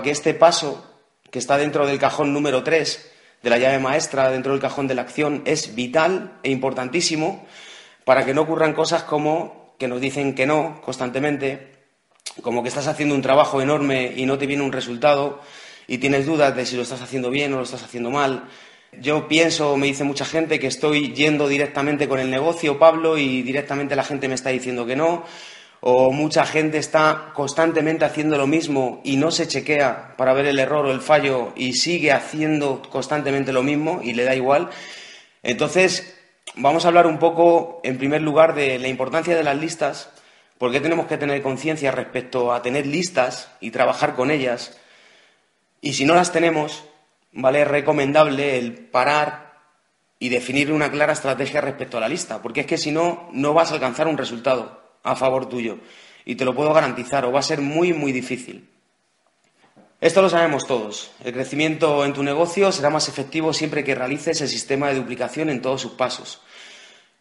que este paso, que está dentro del cajón número 3 de la llave maestra, dentro del cajón de la acción, es vital e importantísimo para que no ocurran cosas como que nos dicen que no constantemente, como que estás haciendo un trabajo enorme y no te viene un resultado y tienes dudas de si lo estás haciendo bien o lo estás haciendo mal. Yo pienso, me dice mucha gente, que estoy yendo directamente con el negocio, Pablo, y directamente la gente me está diciendo que no o mucha gente está constantemente haciendo lo mismo y no se chequea para ver el error o el fallo y sigue haciendo constantemente lo mismo y le da igual. Entonces, vamos a hablar un poco, en primer lugar, de la importancia de las listas, por qué tenemos que tener conciencia respecto a tener listas y trabajar con ellas. Y si no las tenemos, ¿vale? Es recomendable el parar y definir una clara estrategia respecto a la lista, porque es que si no, no vas a alcanzar un resultado a favor tuyo. Y te lo puedo garantizar, o va a ser muy, muy difícil. Esto lo sabemos todos. El crecimiento en tu negocio será más efectivo siempre que realices el sistema de duplicación en todos sus pasos.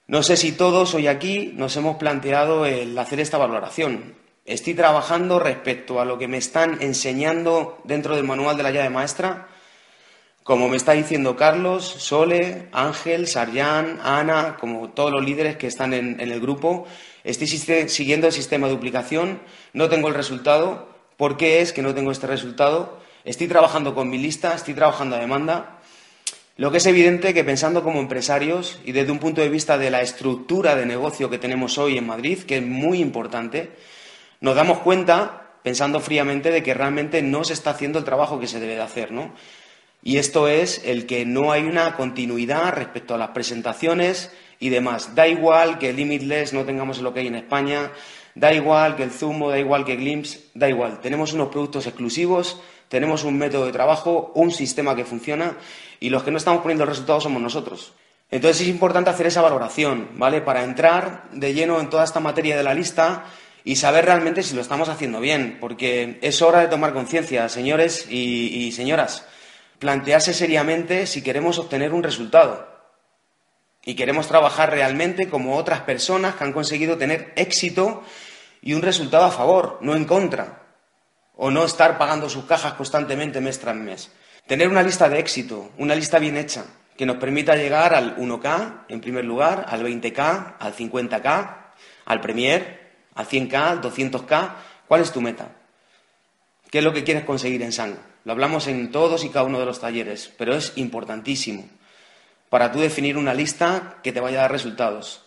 No sé si todos hoy aquí nos hemos planteado el hacer esta valoración. Estoy trabajando respecto a lo que me están enseñando dentro del manual de la llave maestra. Como me está diciendo Carlos, Sole, Ángel, Sarjan, Ana, como todos los líderes que están en, en el grupo, estoy siguiendo el sistema de duplicación, no tengo el resultado. ¿Por qué es que no tengo este resultado? Estoy trabajando con mi lista, estoy trabajando a demanda. Lo que es evidente que pensando como empresarios y desde un punto de vista de la estructura de negocio que tenemos hoy en Madrid, que es muy importante, nos damos cuenta, pensando fríamente, de que realmente no se está haciendo el trabajo que se debe de hacer, ¿no? Y esto es el que no hay una continuidad respecto a las presentaciones, y demás. Da igual que Limitless no tengamos que hay en España, da igual que el Zumo, da igual que Glimpse, da igual. Tenemos unos productos exclusivos, tenemos un método de trabajo, un sistema que funciona y los que no estamos poniendo el resultado somos nosotros. Entonces es importante hacer esa valoración, ¿vale? Para entrar de lleno en toda esta materia de la lista y saber realmente si lo estamos haciendo bien, porque es hora de tomar conciencia, señores y, y señoras. Plantearse seriamente si queremos obtener un resultado y queremos trabajar realmente como otras personas que han conseguido tener éxito y un resultado a favor, no en contra, o no estar pagando sus cajas constantemente mes tras mes. Tener una lista de éxito, una lista bien hecha, que nos permita llegar al 1K en primer lugar, al 20K, al 50K, al Premier, al 100K, al 200K. ¿Cuál es tu meta? ¿Qué es lo que quieres conseguir en Sang? Lo hablamos en todos y cada uno de los talleres, pero es importantísimo para tú definir una lista que te vaya a dar resultados.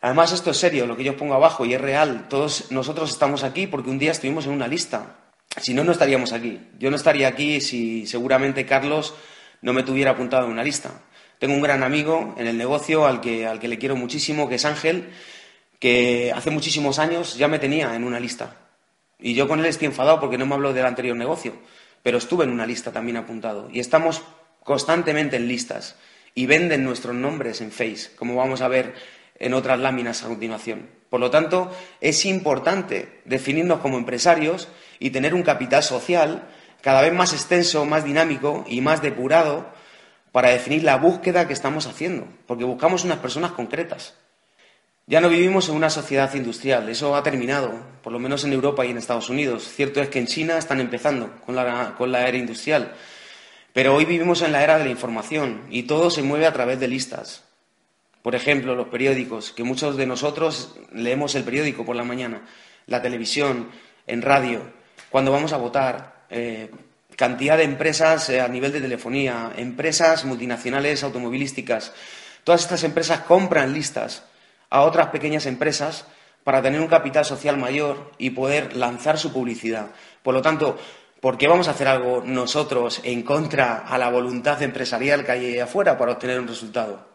Además, esto es serio, lo que yo pongo abajo, y es real. Todos nosotros estamos aquí porque un día estuvimos en una lista. Si no, no estaríamos aquí. Yo no estaría aquí si seguramente Carlos no me tuviera apuntado en una lista. Tengo un gran amigo en el negocio al que, al que le quiero muchísimo, que es Ángel, que hace muchísimos años ya me tenía en una lista. Y yo con él estoy enfadado porque no me habló del anterior negocio, pero estuve en una lista también apuntado. Y estamos constantemente en listas y venden nuestros nombres en Face, como vamos a ver en otras láminas a continuación. Por lo tanto, es importante definirnos como empresarios y tener un capital social cada vez más extenso, más dinámico y más depurado para definir la búsqueda que estamos haciendo, porque buscamos unas personas concretas. Ya no vivimos en una sociedad industrial, eso ha terminado, por lo menos en Europa y en Estados Unidos. Cierto es que en China están empezando con la, con la era industrial, pero hoy vivimos en la era de la información y todo se mueve a través de listas. Por ejemplo, los periódicos, que muchos de nosotros leemos el periódico por la mañana, la televisión, en radio, cuando vamos a votar, eh, cantidad de empresas eh, a nivel de telefonía, empresas multinacionales automovilísticas. Todas estas empresas compran listas a otras pequeñas empresas para tener un capital social mayor y poder lanzar su publicidad. Por lo tanto, ¿Por qué vamos a hacer algo nosotros en contra a la voluntad empresarial que hay afuera para obtener un resultado?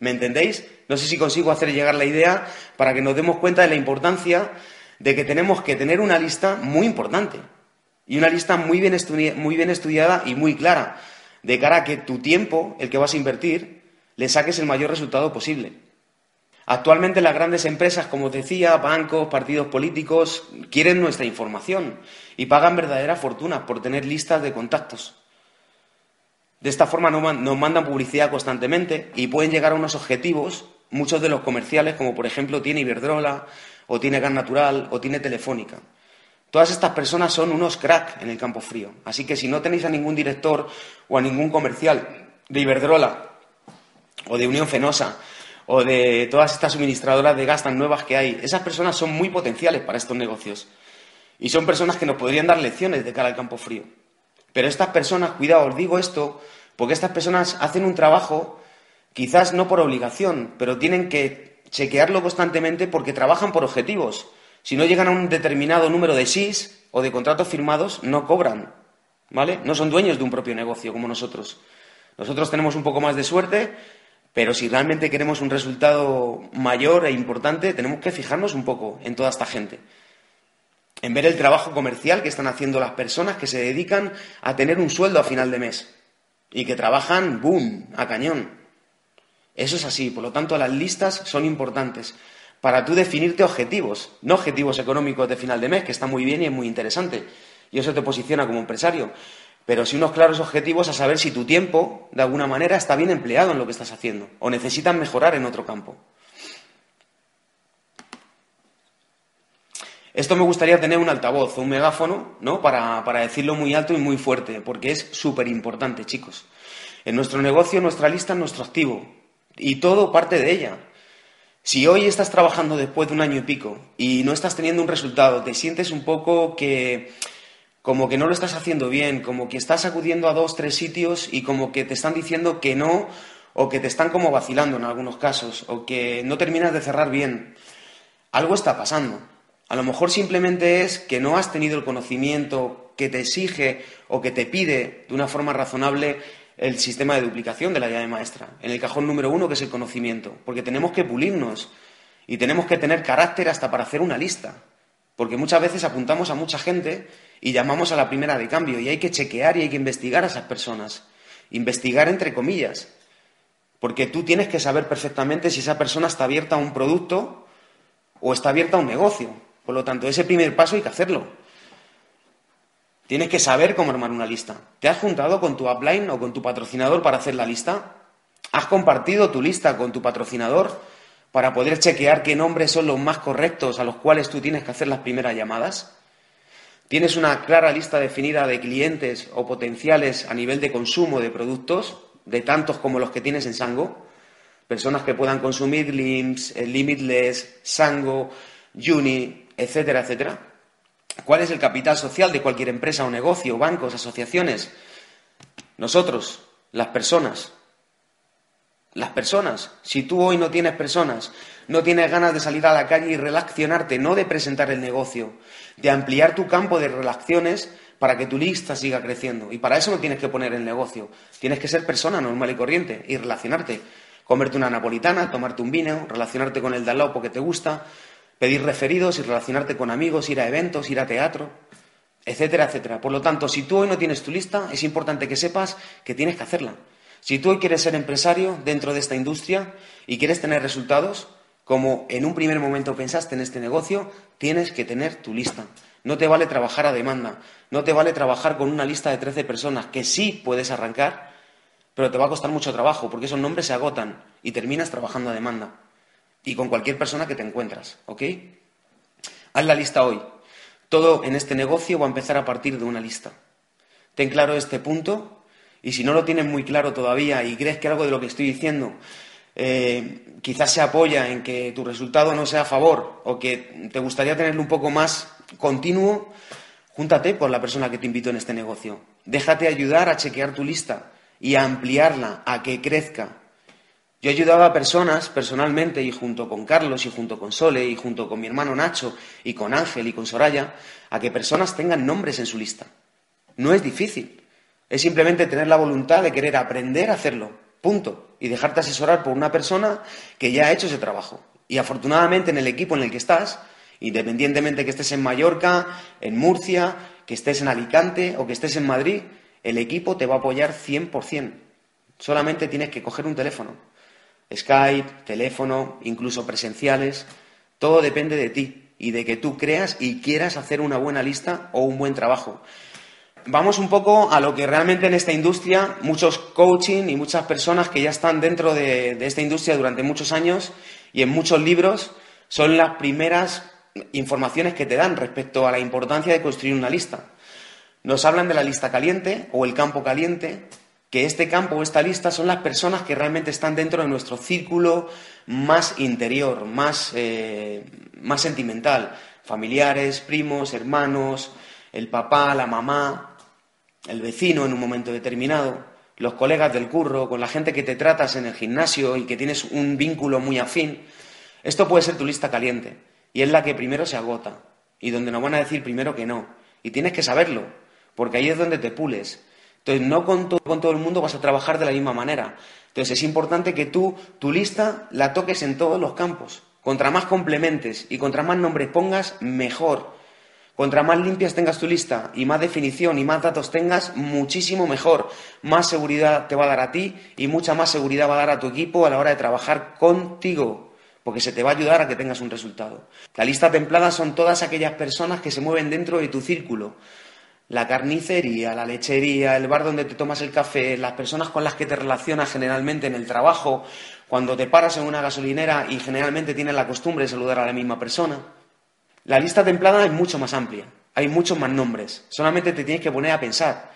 ¿Me entendéis? No sé si consigo hacer llegar la idea para que nos demos cuenta de la importancia de que tenemos que tener una lista muy importante. Y una lista muy bien, muy bien estudiada y muy clara, de cara a que tu tiempo, el que vas a invertir, le saques el mayor resultado posible. Actualmente las grandes empresas, como decía, bancos, partidos políticos, quieren nuestra información y pagan verdaderas fortunas por tener listas de contactos. De esta forma nos mandan publicidad constantemente y pueden llegar a unos objetivos, muchos de los comerciales, como por ejemplo tiene Iberdrola, o tiene Gas Natural, o tiene Telefónica. Todas estas personas son unos crack en el campo frío. Así que si no tenéis a ningún director o a ningún comercial de Iberdrola o de Unión Fenosa o de todas estas suministradoras de gas tan nuevas que hay, esas personas son muy potenciales para estos negocios. Y son personas que nos podrían dar lecciones de cara al campo frío. Pero estas personas, cuidado, os digo esto, porque estas personas hacen un trabajo, quizás no por obligación, pero tienen que chequearlo constantemente porque trabajan por objetivos. Si no llegan a un determinado número de SIS o de contratos firmados, no cobran. ¿Vale? No son dueños de un propio negocio como nosotros. Nosotros tenemos un poco más de suerte, pero si realmente queremos un resultado mayor e importante, tenemos que fijarnos un poco en toda esta gente. En ver el trabajo comercial que están haciendo las personas que se dedican a tener un sueldo a final de mes y que trabajan, boom, a cañón. Eso es así, por lo tanto las listas son importantes para tú definirte objetivos, no objetivos económicos de final de mes, que está muy bien y es muy interesante, y eso te posiciona como empresario, pero sí unos claros objetivos a saber si tu tiempo, de alguna manera, está bien empleado en lo que estás haciendo o necesitas mejorar en otro campo. Esto me gustaría tener un altavoz un megáfono, ¿no? Para, para decirlo muy alto y muy fuerte, porque es súper importante, chicos. En nuestro negocio, nuestra lista es nuestro activo y todo parte de ella. Si hoy estás trabajando después de un año y pico y no estás teniendo un resultado, te sientes un poco que como que no lo estás haciendo bien, como que estás acudiendo a dos, tres sitios y como que te están diciendo que no o que te están como vacilando en algunos casos o que no terminas de cerrar bien. Algo está pasando. A lo mejor simplemente es que no has tenido el conocimiento que te exige o que te pide de una forma razonable el sistema de duplicación de la llave maestra, en el cajón número uno que es el conocimiento, porque tenemos que pulirnos y tenemos que tener carácter hasta para hacer una lista, porque muchas veces apuntamos a mucha gente y llamamos a la primera de cambio y hay que chequear y hay que investigar a esas personas, investigar entre comillas, porque tú tienes que saber perfectamente si esa persona está abierta a un producto o está abierta a un negocio. Por lo tanto, ese primer paso hay que hacerlo. Tienes que saber cómo armar una lista. ¿Te has juntado con tu upline o con tu patrocinador para hacer la lista? ¿Has compartido tu lista con tu patrocinador para poder chequear qué nombres son los más correctos a los cuales tú tienes que hacer las primeras llamadas? ¿Tienes una clara lista definida de clientes o potenciales a nivel de consumo de productos, de tantos como los que tienes en Sango? Personas que puedan consumir LIMS, eh, Limitless, Sango, Juni, etcétera, etcétera. ¿Cuál es el capital social de cualquier empresa o negocio, bancos, asociaciones? Nosotros, las personas. Las personas. Si tú hoy no tienes personas, no tienes ganas de salir a la calle y relacionarte, no de presentar el negocio, de ampliar tu campo de relaciones para que tu lista siga creciendo. Y para eso no tienes que poner el negocio. Tienes que ser persona normal y corriente y relacionarte. Comerte una napolitana, tomarte un vino, relacionarte con el de al lado porque te gusta, pedir referidos y relacionarte con amigos, ir a eventos, ir a teatro, etcétera, etcétera. Por lo tanto, si tú hoy no tienes tu lista, es importante que sepas que tienes que hacerla. Si tú hoy quieres ser empresario dentro de esta industria y quieres tener resultados, como en un primer momento pensaste en este negocio, tienes que tener tu lista. No te vale trabajar a demanda, no te vale trabajar con una lista de 13 personas que sí puedes arrancar, pero te va a costar mucho trabajo porque esos nombres se agotan y terminas trabajando a demanda y con cualquier persona que te encuentras, ¿ok? Haz la lista hoy. Todo en este negocio va a empezar a partir de una lista. Ten claro este punto y si no lo tienes muy claro todavía y crees que algo de lo que estoy diciendo eh, quizás se apoya en que tu resultado no sea a favor o que te gustaría tenerlo un poco más continuo, júntate con la persona que te invitó en este negocio. Déjate ayudar a chequear tu lista y a ampliarla, a que crezca. Yo he ayudado a personas personalmente y junto con Carlos y junto con Sole y junto con mi hermano Nacho y con Ángel y con Soraya a que personas tengan nombres en su lista. No es difícil. Es simplemente tener la voluntad de querer aprender a hacerlo. Punto. Y dejarte asesorar por una persona que ya ha hecho ese trabajo. Y afortunadamente en el equipo en el que estás, independientemente que estés en Mallorca, en Murcia, que estés en Alicante o que estés en Madrid, el equipo te va a apoyar 100%. Solamente tienes que coger un teléfono. Skype, teléfono, incluso presenciales. Todo depende de ti y de que tú creas y quieras hacer una buena lista o un buen trabajo. Vamos un poco a lo que realmente en esta industria, muchos coaching y muchas personas que ya están dentro de, esta industria durante muchos años y en muchos libros, son las primeras informaciones que te dan respecto a la importancia de construir una lista. Nos hablan de la lista caliente o el campo caliente, que este campo o esta lista son las personas que realmente están dentro de nuestro círculo más interior, más, eh, más sentimental. Familiares, primos, hermanos, el papá, la mamá, el vecino en un momento determinado, los colegas del curro, con la gente que te tratas en el gimnasio y que tienes un vínculo muy afín. Esto puede ser tu lista caliente y es la que primero se agota y donde nos van a decir primero que no. Y tienes que saberlo, porque ahí es donde te pules. Entonces, no con, con todo el mundo vas a trabajar de la misma manera. Entonces, es importante que tú, tu lista, la toques en todos los campos. Contra más complementes y contra más nombres pongas, mejor. Contra más limpias tengas tu lista y más definición y más datos tengas, muchísimo mejor. Más seguridad te va a dar a ti y mucha más seguridad va a dar a tu equipo a la hora de trabajar contigo porque se te va a ayudar a que tengas un resultado. La lista templada son todas aquellas personas que se mueven dentro de tu círculo. La carnicería, la lechería, el bar donde te tomas el café, las personas con las que te relacionas generalmente en el trabajo, cuando te paras en una gasolinera y generalmente tienes la costumbre de saludar a la misma persona. La lista templada es mucho más amplia, hay muchos más nombres, solamente te tienes que poner a pensar.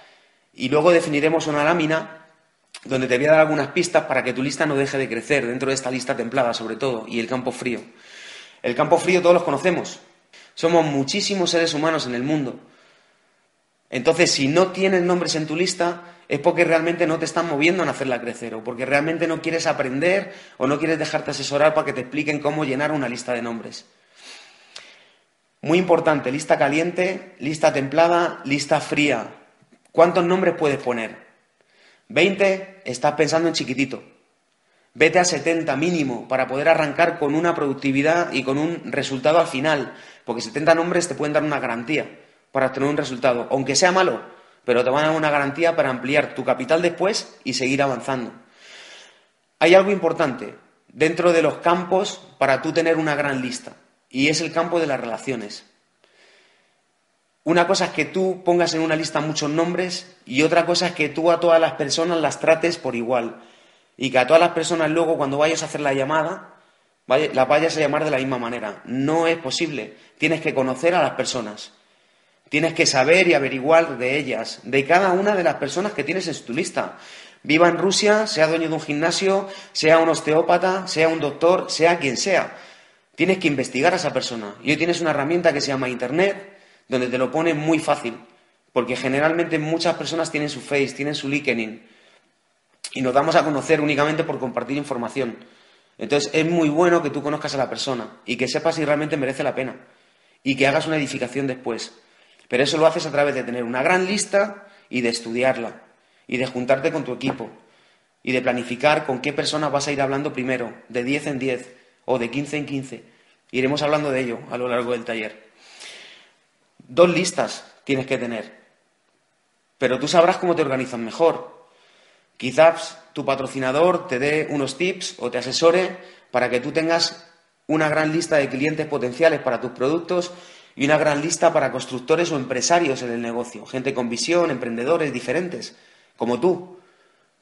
Y luego definiremos una lámina donde te voy a dar algunas pistas para que tu lista no deje de crecer dentro de esta lista templada, sobre todo, y el campo frío. El campo frío todos los conocemos. Somos muchísimos seres humanos en el mundo. Entonces, si no tienes nombres en tu lista, es porque realmente no te están moviendo en hacerla crecer, o porque realmente no quieres aprender o no quieres dejarte asesorar para que te expliquen cómo llenar una lista de nombres. Muy importante, lista caliente, lista templada, lista fría. ¿Cuántos nombres puedes poner? 20, estás pensando en chiquitito. Vete a 70 mínimo para poder arrancar con una productividad y con un resultado al final, porque 70 nombres te pueden dar una garantía para obtener un resultado, aunque sea malo, pero te van a dar una garantía para ampliar tu capital después y seguir avanzando. Hay algo importante dentro de los campos para tú tener una gran lista, y es el campo de las relaciones. Una cosa es que tú pongas en una lista muchos nombres y otra cosa es que tú a todas las personas las trates por igual. Y que a todas las personas luego cuando vayas a hacer la llamada las vayas a llamar de la misma manera. No es posible. Tienes que conocer a las personas. Tienes que saber y averiguar de ellas, de cada una de las personas que tienes en tu lista. Viva en Rusia, sea dueño de un gimnasio, sea un osteópata, sea un doctor, sea quien sea. Tienes que investigar a esa persona. Y hoy tienes una herramienta que se llama Internet, donde te lo pone muy fácil, porque generalmente muchas personas tienen su Face, tienen su LinkedIn, y nos damos a conocer únicamente por compartir información. Entonces es muy bueno que tú conozcas a la persona y que sepas si realmente merece la pena y que hagas una edificación después. Pero eso lo haces a través de tener una gran lista y de estudiarla y de juntarte con tu equipo y de planificar con qué personas vas a ir hablando primero, de 10 en 10 o de 15 en 15. Iremos hablando de ello a lo largo del taller. Dos listas tienes que tener, pero tú sabrás cómo te organizas mejor. Quizás tu patrocinador te dé unos tips o te asesore para que tú tengas una gran lista de clientes potenciales para tus productos y una gran lista para constructores o empresarios en el negocio, gente con visión, emprendedores diferentes, como tú.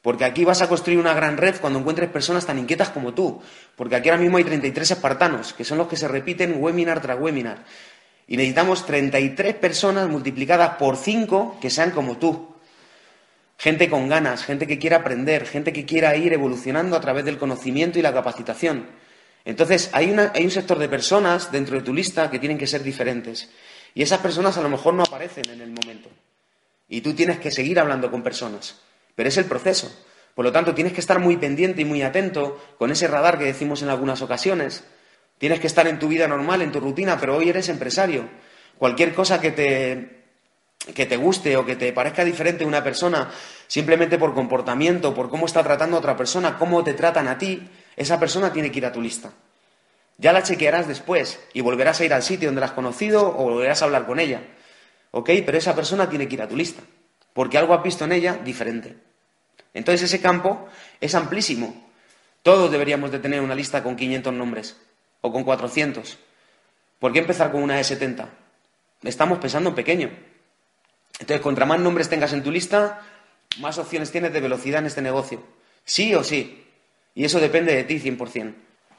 Porque aquí vas a construir una gran red cuando encuentres personas tan inquietas como tú. Porque aquí ahora mismo hay 33 espartanos, que son los que se repiten webinar tras webinar. Y necesitamos 33 personas multiplicadas por 5 que sean como tú. Gente con ganas, gente que quiera aprender, gente que quiera ir evolucionando a través del conocimiento y la capacitación. Entonces, hay, hay un sector de personas dentro de tu lista que tienen que ser diferentes. Y esas personas a lo mejor no aparecen en el momento. Y tú tienes que seguir hablando con personas. Pero es el proceso. Por lo tanto, tienes que estar muy pendiente y muy atento con ese radar que decimos en algunas ocasiones Tienes que estar en tu vida normal, en tu rutina, pero hoy eres empresario. Cualquier cosa que te, que te guste o que te parezca diferente una persona, simplemente por comportamiento, por cómo está tratando a otra persona, cómo te tratan a ti, esa persona tiene que ir a tu lista. Ya la chequearás después y volverás a ir al sitio donde la has conocido o volverás a hablar con ella. ¿Ok? Pero esa persona tiene que ir a tu lista, porque algo has visto en ella diferente. Entonces ese campo es amplísimo. Todos deberíamos de tener una lista con 500 nombres o con 400. ¿Por qué empezar con una de 70? Estamos pensando en pequeño. Entonces, contra más nombres tengas en tu lista, más opciones tienes de velocidad en este negocio. Sí o sí. Y eso depende de ti 100%.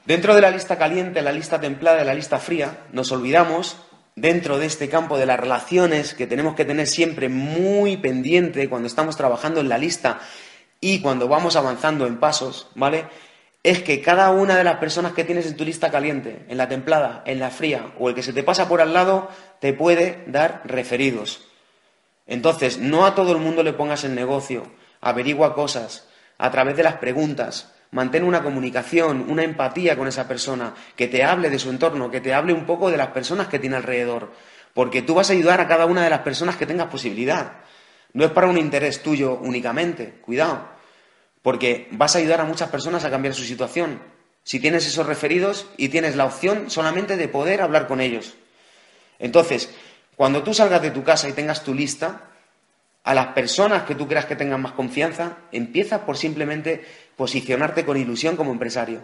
Dentro de la lista caliente, la lista templada y la lista fría, nos olvidamos, dentro de este campo de las relaciones que tenemos que tener siempre muy pendiente cuando estamos trabajando en la lista y cuando vamos avanzando en pasos, ¿vale? Es que cada una de las personas que tienes en tu lista caliente, en la templada, en la fría o el que se te pasa por al lado, te puede dar referidos. Entonces, no a todo el mundo le pongas el negocio, averigua cosas a través de las preguntas, mantén una comunicación, una empatía con esa persona, que te hable de su entorno, que te hable un poco de las personas que tiene alrededor, porque tú vas a ayudar a cada una de las personas que tengas posibilidad. No es para un interés tuyo únicamente, cuidado, porque vas a ayudar a muchas personas a cambiar su situación. Si tienes esos referidos y tienes la opción solamente de poder hablar con ellos. Entonces, cuando tú salgas de tu casa y tengas tu lista, a las personas que tú creas que tengan más confianza, empieza por simplemente posicionarte con ilusión como empresario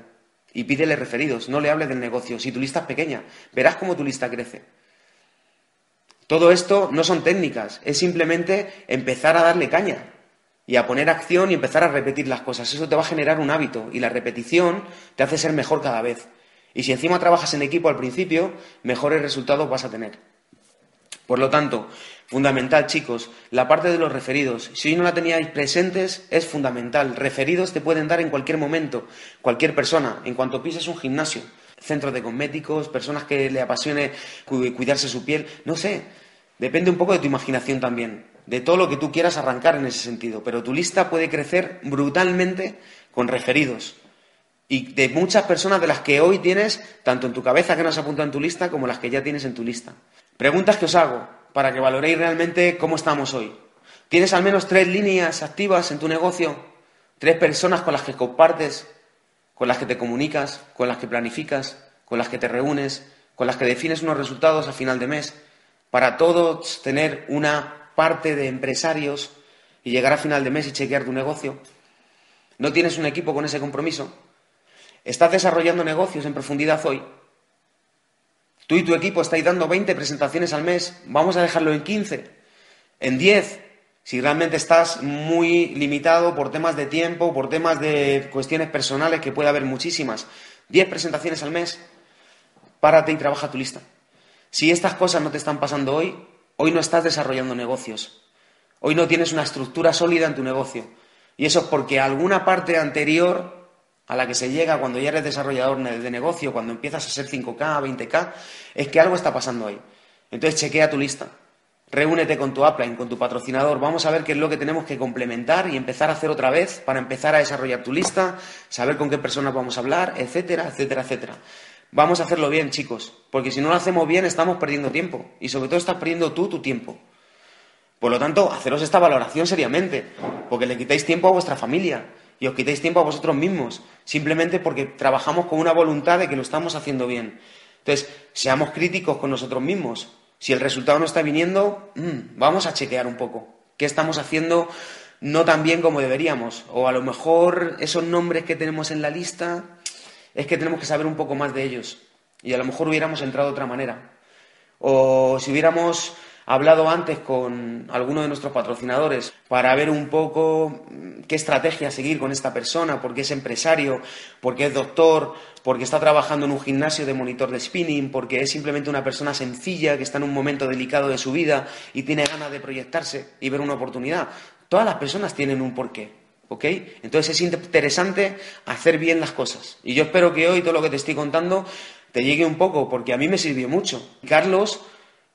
y pídele referidos, no le hables del negocio. Si tu lista es pequeña, verás cómo tu lista crece. Todo esto no son técnicas, es simplemente empezar a darle caña y a poner acción y empezar a repetir las cosas. Eso te va a generar un hábito y la repetición te hace ser mejor cada vez. Y si encima trabajas en equipo al principio, mejores resultados vas a tener. Por lo tanto, fundamental, chicos, la parte de los referidos. Si hoy no la teníais presentes, es fundamental. Referidos te pueden dar en cualquier momento, cualquier persona, en cuanto pises un gimnasio, centros de cosméticos, personas que le apasione cuidarse su piel, no sé. Depende un poco de tu imaginación también, de todo lo que tú quieras arrancar en ese sentido. Pero tu lista puede crecer brutalmente con referidos. Y de muchas personas de las que hoy tienes, tanto en tu cabeza que no has apuntado en tu lista, como las que ya tienes en tu lista. Preguntas que os hago para que valoréis realmente cómo estamos hoy. ¿Tienes al menos tres líneas activas en tu negocio? ¿Tres personas con las que compartes, con las que te comunicas, con las que planificas, con las que te reúnes, con las que defines unos resultados a final de mes? Para todos tener una parte de empresarios y llegar a final de mes y chequear tu negocio. ¿No tienes un equipo con ese compromiso? ¿Estás desarrollando negocios en profundidad hoy? Tú y tu equipo estáis dando 20 presentaciones al mes, vamos a dejarlo en 15, en 10, si realmente estás muy limitado por temas de tiempo, por temas de cuestiones personales, que puede haber muchísimas. 10 presentaciones al mes, párate y trabaja tu lista. Si estas cosas no te están pasando hoy, hoy no estás desarrollando negocios. Hoy no tienes una estructura sólida en tu negocio. Y eso es porque alguna parte anterior a la que se llega cuando ya eres desarrollador de negocio, cuando empiezas a ser 5K, 20K, es que algo está pasando ahí. Entonces chequea tu lista. Reúnete con tu upline, con tu patrocinador. Vamos a ver qué es lo que tenemos que complementar y empezar a hacer otra vez para empezar a desarrollar tu lista, saber con qué personas vamos a hablar, etcétera, etcétera, etcétera. Vamos a hacerlo bien, chicos, porque si no lo hacemos bien estamos perdiendo tiempo y sobre todo estás perdiendo tú tu tiempo. Por lo tanto, haceros esta valoración seriamente, porque le quitáis tiempo a vuestra familia, y os quitéis tiempo a vosotros mismos, simplemente porque trabajamos con una voluntad de que lo estamos haciendo bien. Entonces, seamos críticos con nosotros mismos. Si el resultado no está viniendo, mm, vamos a chequear un poco. ¿Qué estamos haciendo no tan bien como deberíamos? O a lo mejor esos nombres que tenemos en la lista es que tenemos que saber un poco más de ellos. Y a lo mejor hubiéramos entrado de otra manera. O si hubiéramos hablado antes con alguno de nuestros patrocinadores para ver un poco mm, qué estrategia seguir con esta persona, porque es empresario, porque es doctor, porque está trabajando en un gimnasio de monitor de spinning, porque es simplemente una persona sencilla que está en un momento delicado de su vida y tiene ganas de proyectarse y ver una oportunidad. Todas las personas tienen un porqué. ¿Ok? Entonces es interesante hacer bien las cosas. Y yo espero que hoy todo lo que te estoy contando te llegue un poco, porque a mí me sirvió mucho. Carlos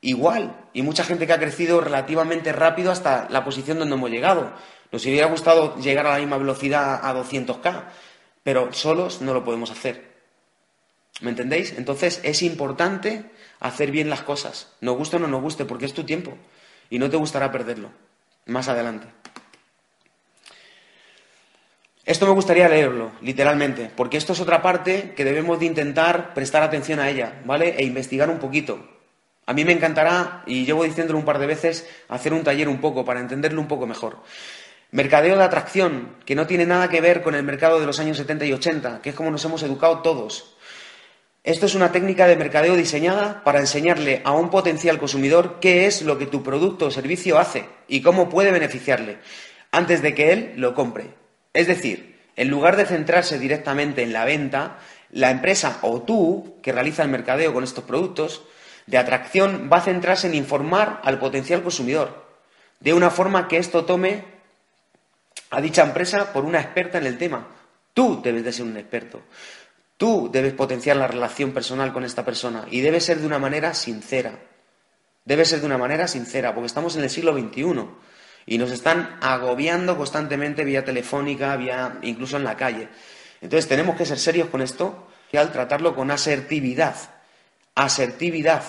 igual. Y mucha gente que ha crecido relativamente rápido hasta la posición donde hemos llegado. Nos hubiera gustado llegar a la misma velocidad a 200K, pero solos no lo podemos hacer. ¿Me entendéis? Entonces es importante hacer bien las cosas. Nos guste o no nos guste, porque es tu tiempo. Y no te gustará perderlo. Más adelante. Esto me gustaría leerlo, literalmente, porque esto es otra parte que debemos de intentar prestar atención a ella, ¿vale? E investigar un poquito. A mí me encantará, y llevo diciéndolo un par de veces, hacer un taller un poco para entenderlo un poco mejor. Mercadeo de atracción, que no tiene nada que ver con el mercado de los años 70 y 80, que es como nos hemos educado todos. Esto es una técnica de mercadeo diseñada para enseñarle a un potencial consumidor qué es lo que tu producto o servicio hace y cómo puede beneficiarle antes de que él lo compre. Es decir, en lugar de centrarse directamente en la venta, la empresa o tú, que realiza el mercadeo con estos productos, de atracción va a centrarse en informar al potencial consumidor, de una forma que esto tome a dicha empresa por una experta en el tema. Tú debes de ser un experto. Tú debes potenciar la relación personal con esta persona y debe ser de una manera sincera. Debe ser de una manera sincera, porque estamos en el siglo XXI y nos están agobiando constantemente vía telefónica, vía incluso en la calle. Entonces tenemos que ser serios con esto y al tratarlo con asertividad, asertividad,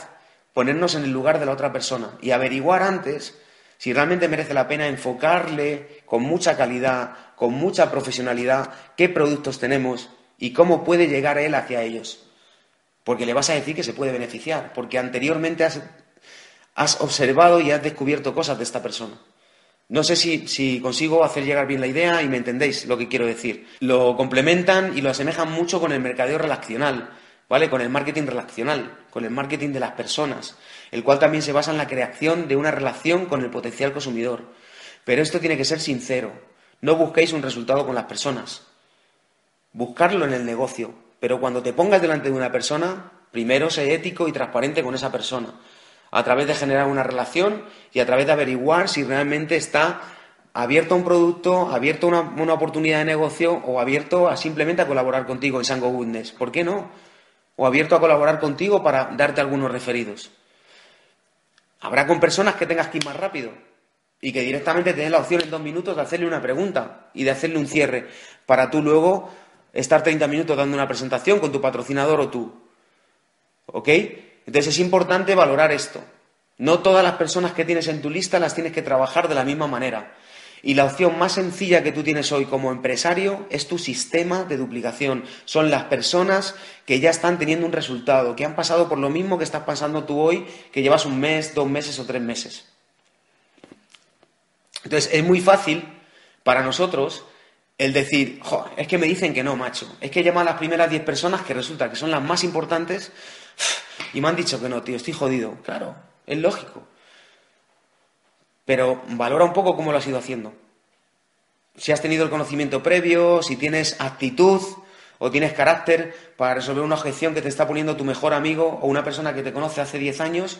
ponernos en el lugar de la otra persona y averiguar antes si realmente merece la pena enfocarle con mucha calidad, con mucha profesionalidad, qué productos tenemos y cómo puede llegar él hacia ellos. Porque le vas a decir que se puede beneficiar, porque anteriormente has, has observado y has descubierto cosas de esta persona. No sé si, consigo hacer llegar bien la idea y me entendéis lo que quiero decir. Lo complementan y lo asemejan mucho con el mercadeo relacional, ¿vale? Con el marketing relacional, con el marketing de las personas, el cual también se basa en la creación de una relación con el potencial consumidor. Pero esto tiene que ser sincero. No busquéis un resultado con las personas. Buscarlo en el negocio. Pero cuando te pongas delante de una persona, primero sé ético y transparente con esa persona a través de generar una relación y a través de averiguar si realmente está abierto a un producto, abierto a una, oportunidad de negocio o abierto a simplemente a colaborar contigo en Sango Goodness. ¿Por qué no? O abierto a colaborar contigo para darte algunos referidos. Habrá con personas que tengas que ir más rápido y que directamente te la opción en dos minutos de hacerle una pregunta y de hacerle un cierre para tú luego estar 30 minutos dando una presentación con tu patrocinador o tú. ¿Ok? Entonces es importante valorar esto. No todas las personas que tienes en tu lista las tienes que trabajar de la misma manera. Y la opción más sencilla que tú tienes hoy como empresario es tu sistema de duplicación. Son las personas que ya están teniendo un resultado, que han pasado por lo mismo que estás pasando tú hoy, que llevas un mes, dos meses o tres meses. Entonces es muy fácil para nosotros el decir, es que me dicen que no, macho. Es que llama a las primeras diez personas que resulta que son las más importantes y me han dicho que no, tío, estoy jodido. Claro, es lógico. Pero valora un poco cómo lo has ido haciendo. Si has tenido el conocimiento previo, si tienes actitud o tienes carácter para resolver una objeción que te está poniendo tu mejor amigo o una persona que te conoce hace 10 años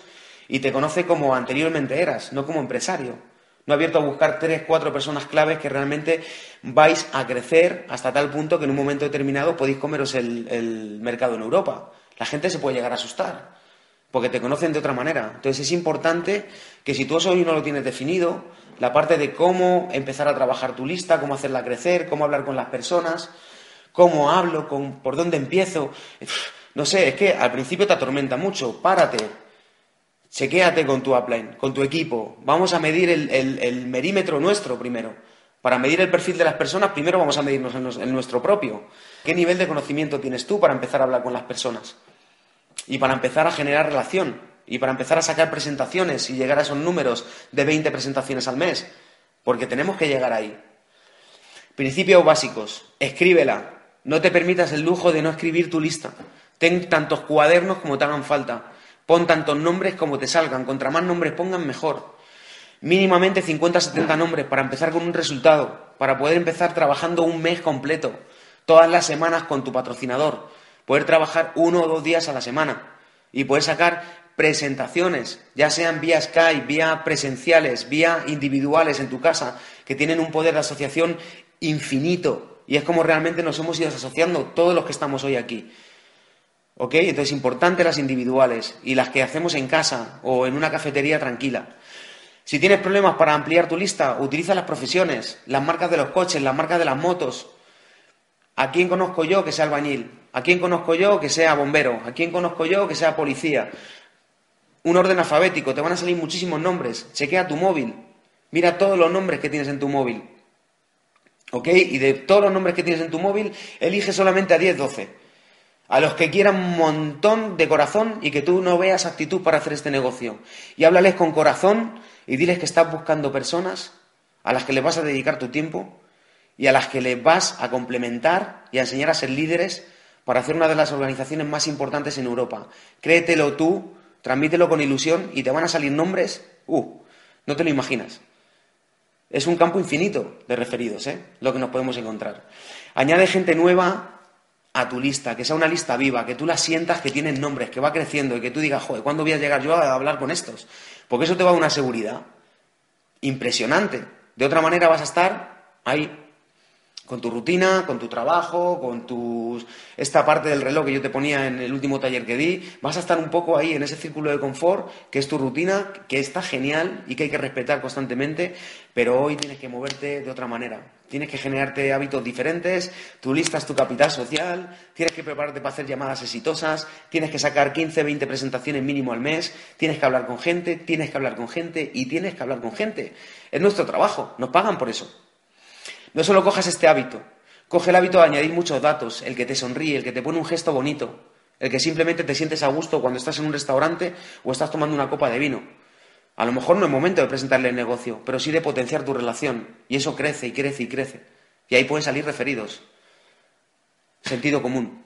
y te conoce como anteriormente eras, no como empresario. No abierto a buscar tres, cuatro personas claves que realmente vais a crecer hasta tal punto que en un momento determinado podéis comeros el mercado en Europa la gente se puede llegar a asustar, porque te conocen de otra manera. Entonces es importante que si tú eso hoy no lo tienes definido, la parte de cómo empezar a trabajar tu lista, cómo hacerla crecer, cómo hablar con las personas, cómo hablo, con, por dónde empiezo. No sé, es que al principio te atormenta mucho. Párate, chequéate con tu upline, con tu equipo. Vamos a medir el, merímetro nuestro primero. Para medir el perfil de las personas, primero vamos a medirnos en, nuestro propio. ¿Qué nivel de conocimiento tienes tú para empezar a hablar con las personas? Y para empezar a generar relación. Y para empezar a sacar presentaciones y llegar a esos números de 20 presentaciones al mes. Porque tenemos que llegar ahí. Principios básicos. Escríbela. No te permitas el lujo de no escribir tu lista. Ten tantos cuadernos como te hagan falta. Pon tantos nombres como te salgan. Contra más nombres pongan, mejor mínimamente 50 70 nombres para empezar con un resultado, para poder empezar trabajando un mes completo, todas las semanas con tu patrocinador, poder trabajar uno o dos días a la semana y poder sacar presentaciones, ya sean vía Skype, vía presenciales, vía individuales en tu casa, que tienen un poder de asociación infinito. Y es como realmente nos hemos ido asociando todos los que estamos hoy aquí. ¿Ok? Entonces, importante las individuales y las que hacemos en casa o en una cafetería tranquila. Si tienes problemas para ampliar tu lista, utiliza las profesiones, las marcas de los coches, las marcas de las motos. ¿A quién conozco yo que sea albañil? ¿A quién conozco yo que sea bombero? ¿A quién conozco yo que sea policía? Un orden alfabético, te van a salir muchísimos nombres. Chequea tu móvil. Mira todos los nombres que tienes en tu móvil. ¿Ok? Y de todos los nombres que tienes en tu móvil, elige solamente a 10, 12. a los que quieran un montón de corazón y que tú no veas actitud para hacer este negocio. Y háblales con corazón y diles que estás buscando personas a las que les vas a dedicar tu tiempo y a las que les vas a complementar y a enseñar a ser líderes para hacer una de las organizaciones más importantes en Europa. Créetelo tú, transmítelo con ilusión y te van a salir nombres, uh, no te lo imaginas. Es un campo infinito de referidos, ¿eh? Lo que nos podemos encontrar. Añade gente nueva a tu lista, que sea una lista viva, que tú la sientas que tienen nombres, que va creciendo y que tú digas, joder, ¿cuándo voy a llegar yo a hablar con estos? Porque eso te va a una seguridad impresionante. De otra manera vas a estar ahí con tu rutina, con tu trabajo, con tus esta parte del reloj que yo te ponía en el último taller que di, vas a estar un poco ahí en ese círculo de confort, que es tu rutina, que está genial y que hay que respetar constantemente, pero hoy tienes que moverte de otra manera. Tienes que generarte hábitos diferentes, tu lista es tu capital social, tienes que prepararte para hacer llamadas exitosas, tienes que sacar 15, 20 presentaciones mínimo al mes, tienes que hablar con gente, tienes que hablar con gente y tienes que hablar con gente. Es nuestro trabajo, nos pagan por eso. No solo cojas este hábito, coge el hábito de añadir muchos datos, el que te sonríe, el que te pone un gesto bonito, el que simplemente te sientes a gusto cuando estás en un restaurante o estás tomando una copa de vino. A lo mejor no es momento de presentarle el negocio, pero sí de potenciar tu relación. Y eso crece y crece y crece. Y ahí pueden salir referidos. Sentido común.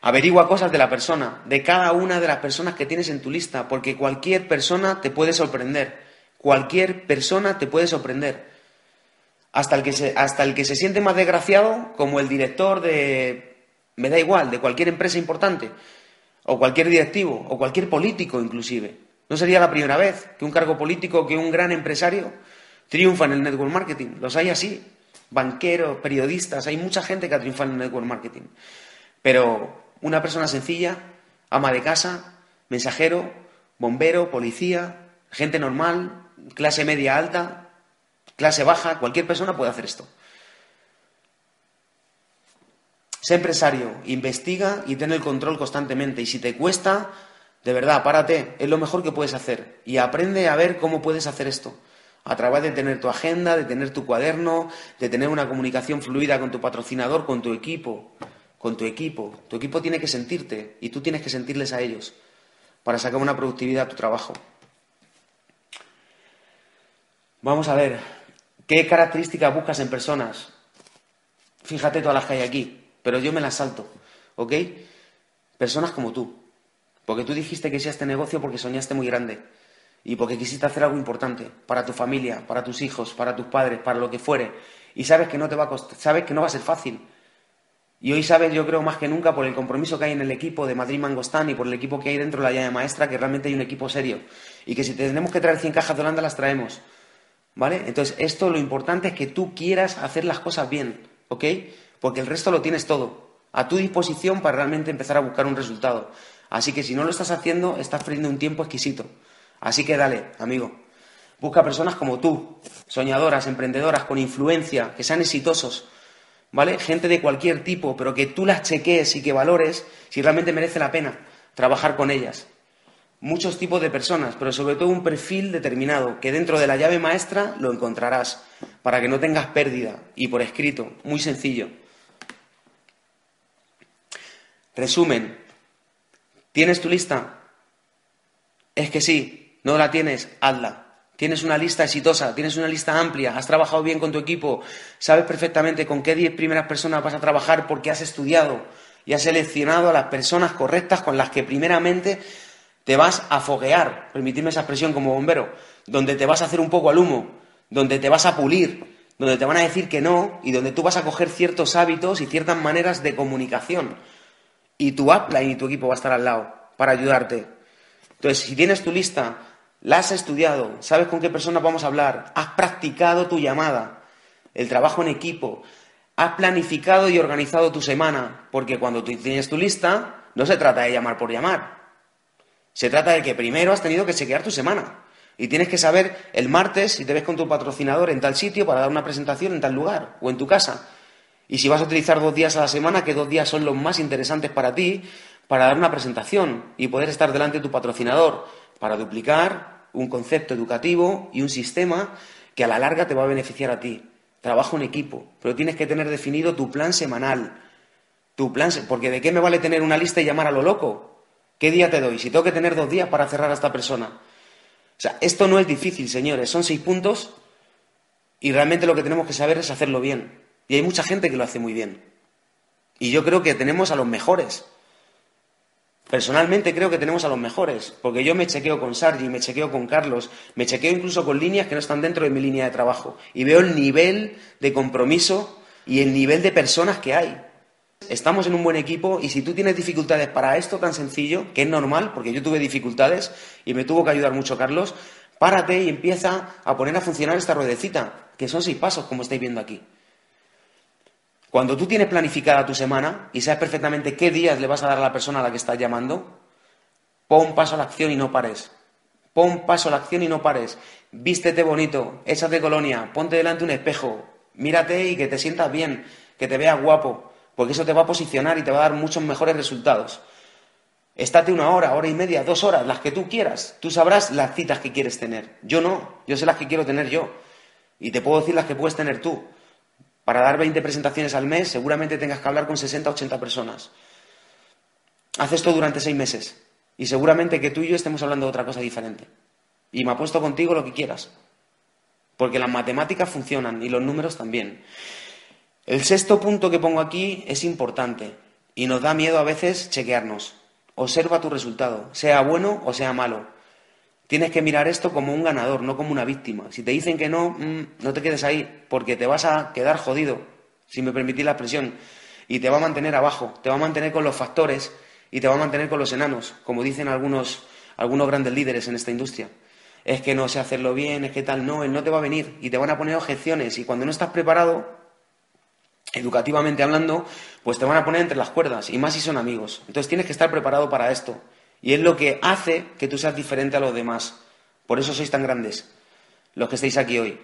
Averigua cosas de la persona, de cada una de las personas que tienes en tu lista, porque cualquier persona te puede sorprender. Cualquier persona te puede sorprender hasta el que se, hasta el que se siente más desgraciado, como el director de, me da igual, de cualquier empresa importante, o cualquier directivo, o cualquier político inclusive. No sería la primera vez que un cargo político, que un gran empresario triunfa en el network marketing. Los hay así, banqueros, periodistas, hay mucha gente que ha triunfado en el network marketing. Pero una persona sencilla, ama de casa, mensajero, bombero, policía, gente normal, clase media alta, clase baja, cualquier persona puede hacer esto. Sé empresario, investiga y ten el control constantemente. Y si te cuesta, de verdad, párate, es lo mejor que puedes hacer. Y aprende a ver cómo puedes hacer esto. A través de tener tu agenda, de tener tu cuaderno, de tener una comunicación fluida con tu patrocinador, con tu equipo. Con tu equipo. Tu equipo tiene que sentirte y tú tienes que sentirles a ellos para sacar una productividad a tu trabajo. Vamos a ver, ¿Qué características buscas en personas? Fíjate todas las que hay aquí, pero yo me las salto, ¿ok? Personas como tú. Porque tú dijiste que hiciste este negocio porque soñaste muy grande y porque quisiste hacer algo importante para tu familia, para tus hijos, para tus padres, para lo que fuere. Y sabes que no te va a costar, sabes que no va a ser fácil. Y hoy sabes, yo creo más que nunca, por el compromiso que hay en el equipo de Madrid Mangostán y por el equipo que hay dentro de la llave maestra, que realmente hay un equipo serio. Y que si tenemos que traer 100 cajas de Holanda, las traemos. ¿Vale? Entonces, esto lo importante es que tú quieras hacer las cosas bien, ¿ok? Porque el resto lo tienes todo a tu disposición para realmente empezar a buscar un resultado. Así que si no lo estás haciendo, estás perdiendo un tiempo exquisito. Así que dale, amigo. Busca personas como tú, soñadoras, emprendedoras, con influencia, que sean exitosos, ¿vale? Gente de cualquier tipo, pero que tú las chequees y que valores si realmente merece la pena trabajar con ellas muchos tipos de personas, pero sobre todo un perfil determinado, que dentro de la llave maestra lo encontrarás, para que no tengas pérdida. Y por escrito, muy sencillo. Resumen, ¿tienes tu lista? Es que sí, no la tienes, hazla. Tienes una lista exitosa, tienes una lista amplia, has trabajado bien con tu equipo, sabes perfectamente con qué diez primeras personas vas a trabajar porque has estudiado y has seleccionado a las personas correctas con las que primeramente te vas a foguear, permitidme esa expresión como bombero, donde te vas a hacer un poco al humo, donde te vas a pulir, donde te van a decir que no y donde tú vas a coger ciertos hábitos y ciertas maneras de comunicación. Y tu upline y tu equipo va a estar al lado para ayudarte. Entonces, si tienes tu lista, la has estudiado, sabes con qué personas vamos a hablar, has practicado tu llamada, el trabajo en equipo, has planificado y organizado tu semana, porque cuando tú tienes tu lista, no se trata de llamar por llamar, se trata de que primero has tenido que chequear tu semana. Y tienes que saber el martes si te ves con tu patrocinador en tal sitio para dar una presentación en tal lugar o en tu casa. Y si vas a utilizar dos días a la semana, que dos días son los más interesantes para ti para dar una presentación y poder estar delante de tu patrocinador para duplicar un concepto educativo y un sistema que a la larga te va a beneficiar a ti. Trabajo en equipo, pero tienes que tener definido tu plan semanal. Tu plan, porque ¿de qué me vale tener una lista y llamar a lo loco? ¿Qué día te doy? Si tengo que tener dos días para cerrar a esta persona. O sea, esto no es difícil, señores. Son seis puntos y realmente lo que tenemos que saber es hacerlo bien. Y hay mucha gente que lo hace muy bien. Y yo creo que tenemos a los mejores. Personalmente creo que tenemos a los mejores, porque yo me chequeo con Sargi, me chequeo con Carlos, me chequeo incluso con líneas que no están dentro de mi línea de trabajo y veo el nivel de compromiso y el nivel de personas que hay. Estamos en un buen equipo y si tú tienes dificultades para esto tan sencillo, que es normal, porque yo tuve dificultades y me tuvo que ayudar mucho Carlos, párate y empieza a poner a funcionar esta ruedecita, que son seis pasos, como estáis viendo aquí. Cuando tú tienes planificada tu semana y sabes perfectamente qué días le vas a dar a la persona a la que estás llamando, pon paso a la acción y no pares. Pon paso a la acción y no pares. Vístete bonito, échate colonia, ponte delante un espejo, mírate y que te sientas bien, que te veas guapo, porque eso te va a posicionar y te va a dar muchos mejores resultados. Estate una hora, hora y media, dos horas, las que tú quieras. Tú sabrás las citas que quieres tener. Yo no, yo sé las que quiero tener yo. Y te puedo decir las que puedes tener tú. Para dar 20 presentaciones al mes, seguramente tengas que hablar con 60 80 personas. Haz esto durante seis meses. Y seguramente que tú y yo estemos hablando de otra cosa diferente. Y me apuesto contigo lo que quieras. Porque las matemáticas funcionan y los números también. El sexto punto que pongo aquí es importante y nos da miedo a veces chequearnos. Observa tu resultado, sea bueno o sea malo. Tienes que mirar esto como un ganador, no como una víctima. Si te dicen que no, mm, no te quedes ahí, porque te vas a quedar jodido, si me permitís la expresión, y te va a mantener abajo, te va a mantener con los factores y te va a mantener con los enanos, como dicen algunos, algunos grandes líderes en esta industria. Es que no sé hacerlo bien, es que tal, no, él no te va a venir y te van a poner objeciones y cuando no estás preparado, educativamente hablando, pues te van a poner entre las cuerdas y más si son amigos. Entonces tienes que estar preparado para esto. Y es lo que hace que tú seas diferente a los demás. Por eso sois tan grandes, los que estáis aquí hoy.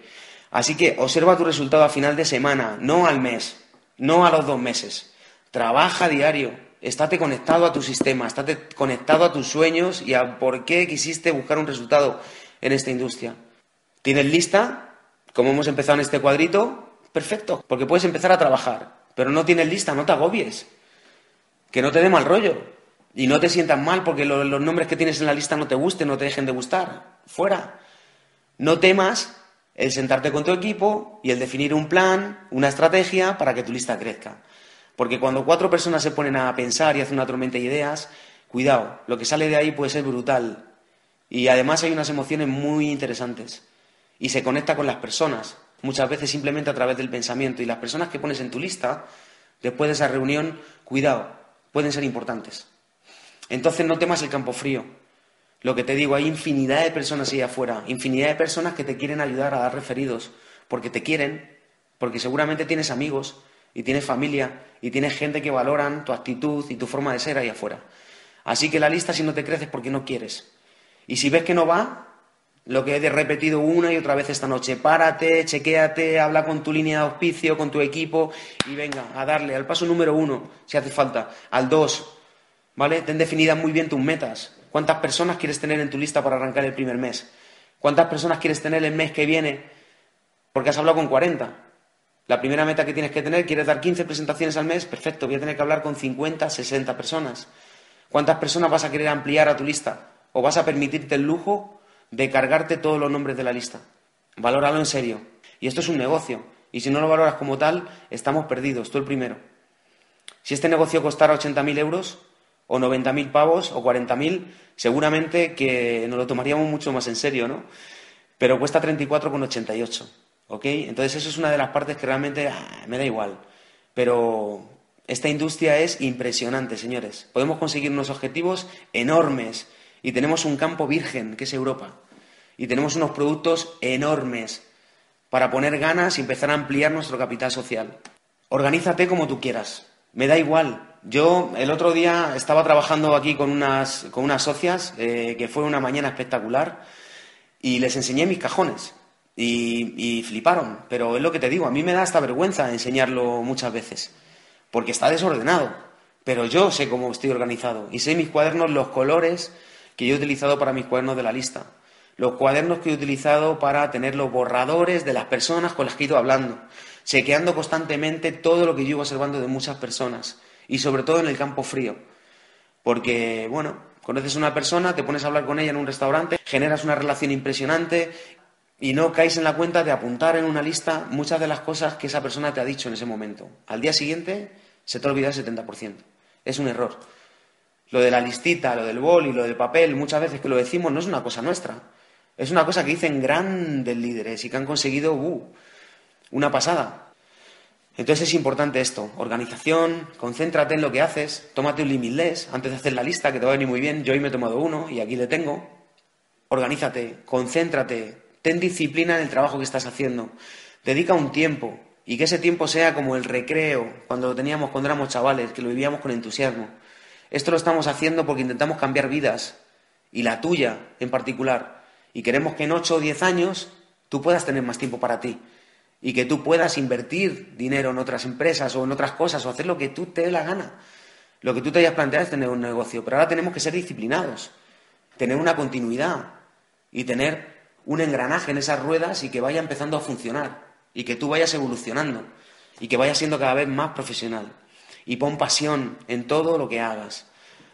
Así que observa tu resultado a final de semana, no al mes, no a los dos meses. Trabaja diario, estate conectado a tu sistema, estate conectado a tus sueños y a por qué quisiste buscar un resultado en esta industria. ¿Tienes lista? Como hemos empezado en este cuadrito, perfecto, porque puedes empezar a trabajar, pero no tienes lista, no te agobies, que no te dé mal rollo. Y no te sientas mal porque los nombres que tienes en la lista no te gusten, no te dejen de gustar. Fuera. No temas el sentarte con tu equipo y el definir un plan, una estrategia para que tu lista crezca. Porque cuando cuatro personas se ponen a pensar y hacen una tormenta de ideas, cuidado, lo que sale de ahí puede ser brutal. Y además hay unas emociones muy interesantes. Y se conecta con las personas, muchas veces simplemente a través del pensamiento. Y las personas que pones en tu lista, después de esa reunión, cuidado, pueden ser importantes. Entonces no temas el campo frío. Lo que te digo, hay infinidad de personas ahí afuera, infinidad de personas que te quieren ayudar a dar referidos, porque te quieren, porque seguramente tienes amigos y tienes familia y tienes gente que valoran tu actitud y tu forma de ser ahí afuera. Así que la lista si no te creces porque no quieres. Y si ves que no va, lo que he repetido una y otra vez esta noche, párate, chequéate, habla con tu línea de auspicio, con tu equipo y venga a darle al paso número uno, si hace falta, al dos, ¿Vale? Ten definidas muy bien tus metas. ¿Cuántas personas quieres tener en tu lista para arrancar el primer mes? ¿Cuántas personas quieres tener el mes que viene? Porque has hablado con 40. La primera meta que tienes que tener, quieres dar 15 presentaciones al mes, perfecto, voy a tener que hablar con 50, 60 personas. ¿Cuántas personas vas a querer ampliar a tu lista? ¿O vas a permitirte el lujo de cargarte todos los nombres de la lista? Valóralo en serio. Y esto es un negocio. Y si no lo valoras como tal, estamos perdidos, tú el primero. Si este negocio costara 80.000 euros, o 90.000 pavos o 40.000, seguramente que nos lo tomaríamos mucho más en serio, ¿no? Pero cuesta 34,88, ¿ok? Entonces eso es una de las partes que realmente ah, me da igual. Pero esta industria es impresionante, señores. Podemos conseguir unos objetivos enormes y tenemos un campo virgen, que es Europa. Y tenemos unos productos enormes para poner ganas y empezar a ampliar nuestro capital social. Organízate como tú quieras. Me da igual. Yo el otro día estaba trabajando aquí con unas, con unas socias, eh, que fue una mañana espectacular, y les enseñé mis cajones. Y, y, fliparon. Pero es lo que te digo, a mí me da hasta vergüenza enseñarlo muchas veces, porque está desordenado. Pero yo sé cómo estoy organizado y sé mis cuadernos, los colores que yo he utilizado para mis cuadernos de la lista, los cuadernos que he utilizado para tener los borradores de las personas con las que he ido hablando chequeando constantemente todo lo que yo iba observando de muchas personas. y sobre todo en el campo frío. Porque, bueno, conoces a una persona, te pones a hablar con ella en un restaurante, generas una relación impresionante y no caes en la cuenta de apuntar en una lista muchas de las cosas que esa persona te ha dicho en ese momento. Al día siguiente se te olvida el 70%. Es un error. Lo de la listita, lo del bol y lo del papel, muchas veces que lo decimos no es una cosa nuestra. Es una cosa que dicen grandes líderes y que han conseguido uh, una pasada. Entonces es importante esto, organización, concéntrate en lo que haces, tómate un limitless antes de hacer la lista, que te va a venir muy bien. Yo hoy me he tomado uno y aquí le tengo. Organízate, concéntrate, ten disciplina en el trabajo que estás haciendo. Dedica un tiempo y que ese tiempo sea como el recreo, cuando lo teníamos cuando éramos chavales, que lo vivíamos con entusiasmo. Esto lo estamos haciendo porque intentamos cambiar vidas y la tuya en particular. Y queremos que en 8 o 10 años tú puedas tener más tiempo para ti y que tú puedas invertir dinero en otras empresas o en otras cosas o hacer lo que tú te dé la gana. Lo que tú te hayas planteado es tener un negocio, pero ahora tenemos que ser disciplinados, tener una continuidad y tener un engranaje en esas ruedas y que vaya empezando a funcionar y que tú vayas evolucionando y que vayas siendo cada vez más profesional. Y pon pasión en todo lo que hagas.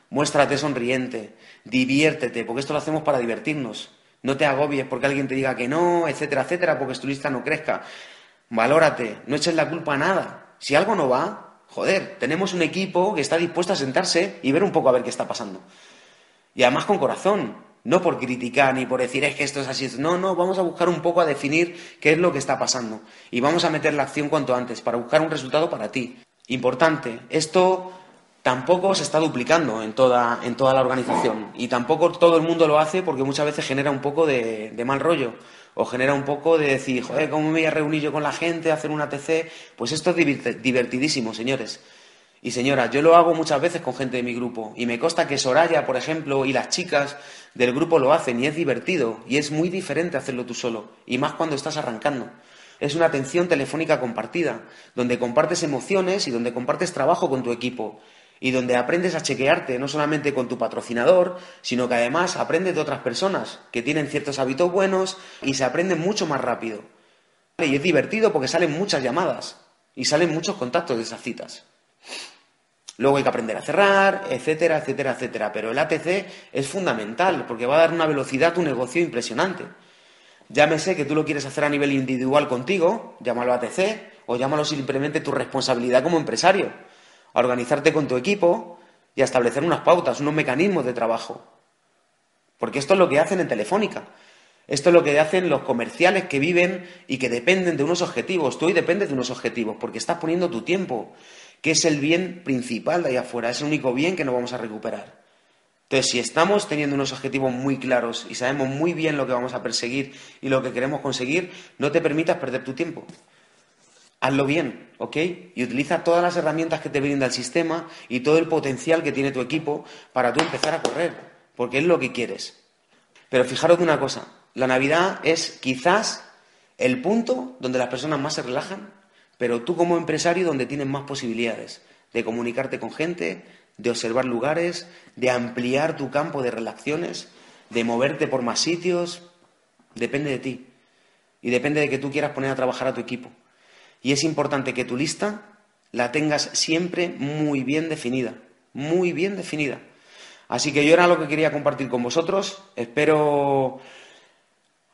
Muéstrate sonriente, diviértete, porque esto lo hacemos para divertirnos. No te agobies porque alguien te diga que no, etcétera, etcétera, porque tu lista no crezca. Valórate, no eches la culpa a nada. Si algo no va, joder, tenemos un equipo que está dispuesto a sentarse y ver un poco a ver qué está pasando. Y además con corazón, no por criticar ni por decir es que esto es así. No, no, vamos a buscar un poco a definir qué es lo que está pasando. Y vamos a meter la acción cuanto antes para buscar un resultado para ti. Importante, esto tampoco se está duplicando en toda, en toda la organización. Y tampoco todo el mundo lo hace porque muchas veces genera un poco de, de mal rollo o genera un poco de decir, joder, ¿cómo me voy a reunir yo con la gente, a hacer una TC? Pues esto es divertidísimo, señores. Y señoras, yo lo hago muchas veces con gente de mi grupo y me consta que Soraya, por ejemplo, y las chicas del grupo lo hacen y es divertido y es muy diferente hacerlo tú solo y más cuando estás arrancando. Es una atención telefónica compartida, donde compartes emociones y donde compartes trabajo con tu equipo y donde aprendes a chequearte no solamente con tu patrocinador, sino que además aprendes de otras personas que tienen ciertos hábitos buenos y se aprenden mucho más rápido. Y es divertido porque salen muchas llamadas y salen muchos contactos de esas citas. Luego hay que aprender a cerrar, etcétera, etcétera, etcétera. Pero el ATC es fundamental porque va a dar una velocidad a tu negocio impresionante. Llámese que tú lo quieres hacer a nivel individual contigo, llámalo ATC o llámalo simplemente tu responsabilidad como empresario a organizarte con tu equipo y a establecer unas pautas, unos mecanismos de trabajo. Porque esto es lo que hacen en Telefónica. Esto es lo que hacen los comerciales que viven y que dependen de unos objetivos. Tú hoy dependes de unos objetivos porque estás poniendo tu tiempo, que es el bien principal de ahí afuera, es el único bien que no vamos a recuperar. Entonces, si estamos teniendo unos objetivos muy claros y sabemos muy bien lo que vamos a perseguir y lo que queremos conseguir, no te permitas perder tu tiempo hazlo bien, ¿ok? Y utiliza todas las herramientas que te brinda el sistema y todo el potencial que tiene tu equipo para tú empezar a correr, porque es lo que quieres. Pero fijaros de una cosa, la Navidad es quizás el punto donde las personas más se relajan, pero tú como empresario donde tienes más posibilidades de comunicarte con gente, de observar lugares, de ampliar tu campo de relaciones, de moverte por más sitios, depende de ti. Y depende de que tú quieras poner a trabajar a tu equipo. Y es importante que tu lista la tengas siempre muy bien definida, muy bien definida. Así que yo era lo que quería compartir con vosotros. Espero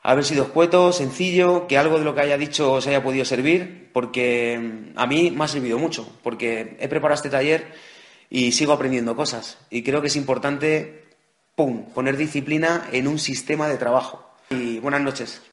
haber sido escueto, sencillo, que algo de lo que haya dicho os haya podido servir, porque a mí me ha servido mucho, porque he preparado este taller y sigo aprendiendo cosas. Y creo que es importante, ¡pum!, poner disciplina en un sistema de trabajo. Y buenas noches.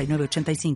85